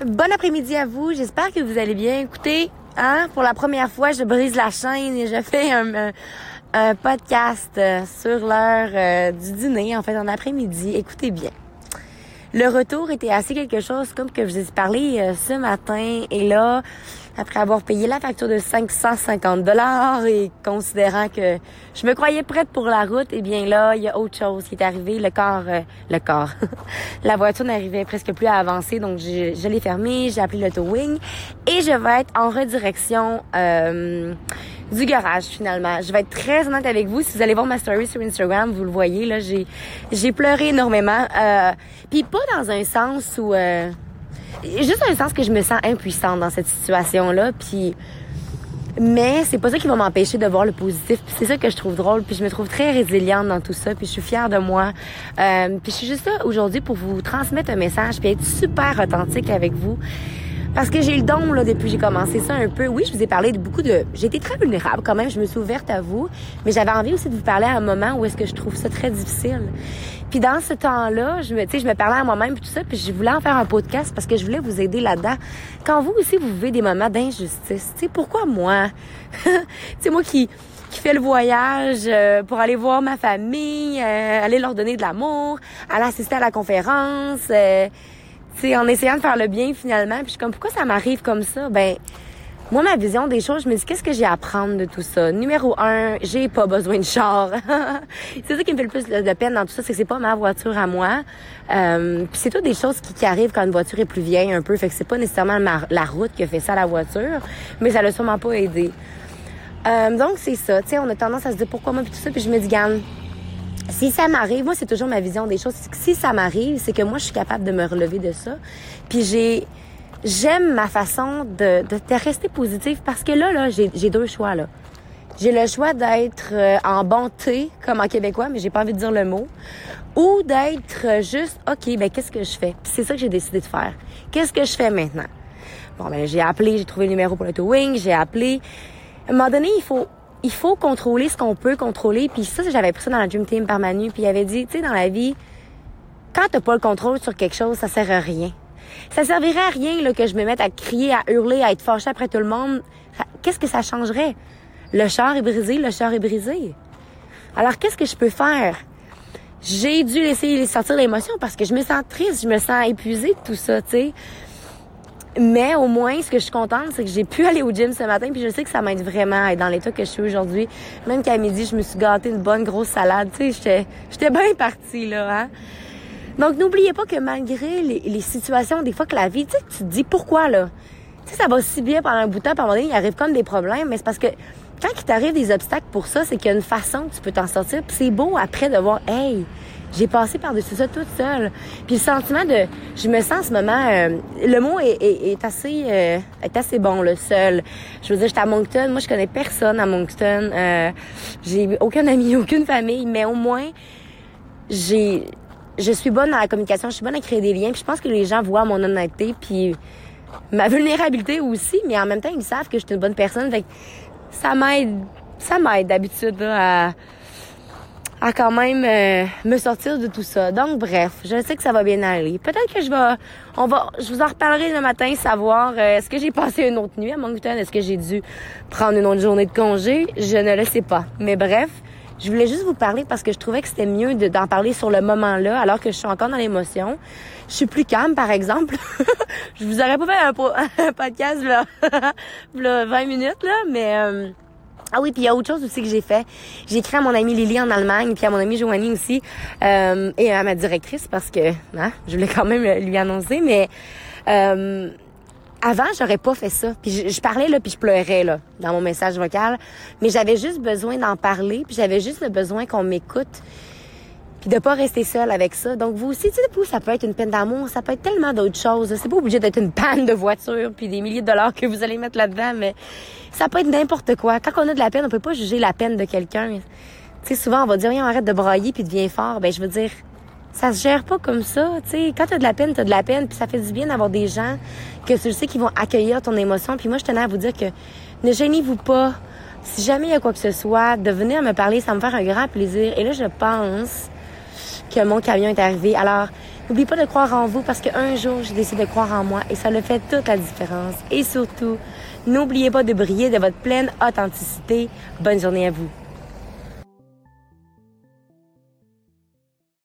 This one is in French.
Bon après-midi à vous. J'espère que vous allez bien. Écoutez, hein, pour la première fois, je brise la chaîne et je fais un, podcast euh, sur l'heure euh, du dîner, en fait, en après-midi. Écoutez bien. Le retour était assez quelque chose comme que je vous ai parlé euh, ce matin. Et là, après avoir payé la facture de 550 dollars et considérant que je me croyais prête pour la route, eh bien là, il y a autre chose qui est arrivé. Le corps, euh, le corps, la voiture n'arrivait presque plus à avancer, donc je, je l'ai fermée, j'ai appelé le towing et je vais être en redirection euh, du garage finalement. Je vais être très honnête avec vous. Si vous allez voir ma story sur Instagram, vous le voyez là, j'ai j'ai pleuré énormément. Euh, Puis pas dans un sens où juste un sens que je me sens impuissante dans cette situation-là. Puis, mais c'est pas ça qui va m'empêcher de voir le positif. C'est ça que je trouve drôle. Puis je me trouve très résiliente dans tout ça. Puis je suis fière de moi. Euh, puis je suis juste là aujourd'hui pour vous transmettre un message puis être super authentique avec vous. Parce que j'ai le don, là, depuis que j'ai commencé ça un peu. Oui, je vous ai parlé de beaucoup de... J'ai été très vulnérable quand même, je me suis ouverte à vous. Mais j'avais envie aussi de vous parler à un moment où est-ce que je trouve ça très difficile. Puis dans ce temps-là, je me, je me parlais à moi-même puis tout ça, puis je voulais en faire un podcast parce que je voulais vous aider là-dedans. Quand vous aussi, vous vivez des moments d'injustice, tu sais, pourquoi moi? c'est moi qui qui fait le voyage euh, pour aller voir ma famille, euh, aller leur donner de l'amour, aller assister à la conférence, sais, en essayant de faire le bien finalement. Puis je suis comme, pourquoi ça m'arrive comme ça? Ben, moi, ma vision des choses, je me dis, qu'est-ce que j'ai à apprendre de tout ça? Numéro un, j'ai pas besoin de char. c'est ça qui me fait le plus de peine dans tout ça, c'est que c'est pas ma voiture à moi. Euh, puis c'est tout des choses qui, arrivent quand une voiture est plus vieille un peu. Fait que c'est pas nécessairement la route qui a fait ça à la voiture, mais ça l'a sûrement pas aidé. Euh, donc c'est ça, tu on a tendance à se dire pourquoi moi puis tout ça, puis je me dis, gagne si ça m'arrive, moi c'est toujours ma vision des choses. Si ça m'arrive, c'est que moi je suis capable de me relever de ça. Puis j'ai j'aime ma façon de, de, rester positive parce que là là j'ai deux choix là. J'ai le choix d'être euh, en bonté comme en québécois, mais j'ai pas envie de dire le mot, ou d'être juste OK, ben qu'est-ce que je fais? C'est ça que j'ai décidé de faire. Qu'est-ce que je fais maintenant? Bon ben j'ai appelé, j'ai trouvé le numéro pour le towing, j'ai appelé. À un moment donné, il faut il faut contrôler ce qu'on peut contrôler. Puis ça, j'avais pris ça dans la Dream Team par Manu. Puis il avait dit, tu sais, dans la vie, quand t'as pas le contrôle sur quelque chose, ça sert à rien. Ça servirait à rien là, que je me mette à crier, à hurler, à être fâché après tout le monde. Qu'est-ce que ça changerait? Le char est brisé, le char est brisé. Alors, qu'est-ce que je peux faire? J'ai dû laisser sortir l'émotion parce que je me sens triste, je me sens épuisée de tout ça, tu sais. Mais au moins, ce que je suis contente, c'est que j'ai pu aller au gym ce matin, puis je sais que ça m'aide vraiment à être dans l'état que je suis aujourd'hui. Même qu'à midi, je me suis gâtée une bonne grosse salade. Tu sais, j'étais, bien partie, là, hein. Donc, n'oubliez pas que malgré les, situations, des fois que la vie, tu sais, tu te dis pourquoi, là? Tu sais, ça va si bien pendant un bout de temps, puis à un moment donné, il arrive comme des problèmes, mais c'est parce que quand il t'arrive des obstacles pour ça, c'est qu'il y a une façon que tu peux t'en sortir, puis c'est beau après de voir, hey, j'ai passé par-dessus ça toute seule. Puis le sentiment de... Je me sens en ce moment... Euh, le mot est, est, assez euh, est assez bon, le seul. Je veux dire, j'étais à Moncton. Moi, je connais personne à Moncton. Euh, j'ai aucun ami, aucune famille. Mais au moins, j'ai... Je suis bonne dans la communication. Je suis bonne à créer des liens. Puis je pense que les gens voient mon honnêteté. Puis ma vulnérabilité aussi. Mais en même temps, ils savent que je suis une bonne personne. Ça m'aide... Ça m'aide d'habitude à à quand même euh, me sortir de tout ça. Donc bref, je sais que ça va bien aller. Peut-être que je vais on va je vous en reparlerai le matin savoir euh, est-ce que j'ai passé une autre nuit à Moncton, est-ce que j'ai dû prendre une autre journée de congé, je ne le sais pas. Mais bref, je voulais juste vous parler parce que je trouvais que c'était mieux d'en parler sur le moment là alors que je suis encore dans l'émotion. Je suis plus calme par exemple. je vous aurais pas fait un, podcast là 20 minutes là, mais euh, ah oui, puis il y a autre chose aussi que j'ai fait. J'ai écrit à mon amie Lily en Allemagne, puis à mon amie Joanie aussi, euh, et à ma directrice parce que hein, je voulais quand même lui annoncer, mais euh, avant, j'aurais pas fait ça. Puis je, parlais là, puis je pleurais là dans mon message vocal, mais j'avais juste besoin d'en parler, puis j'avais juste le besoin qu'on m'écoute puis de pas rester seul avec ça. Donc vous aussi, tu sais, ça peut être une peine d'amour, ça peut être tellement d'autres choses. C'est pas obligé d'être une panne de voiture puis des milliers de dollars que vous allez mettre là-dedans, mais ça peut être n'importe quoi. Quand on a de la peine, on peut pas juger la peine de quelqu'un. Tu sais, souvent on va dire, rien, arrête de brailler puis deviens fort. Ben je veux dire, ça se gère pas comme ça. Tu sais, quand t'as de la peine, t'as de la peine, puis ça fait du bien d'avoir des gens que tu sais qui vont accueillir ton émotion. Puis moi, je tenais à vous dire que ne gênez-vous pas. Si jamais il y a quoi que ce soit, de venir me parler, ça me faire un grand plaisir. Et là, je pense que mon camion est arrivé. Alors, N'oubliez pas de croire en vous parce qu'un jour, j'ai décidé de croire en moi et ça le fait toute la différence. Et surtout, n'oubliez pas de briller de votre pleine authenticité. Bonne journée à vous.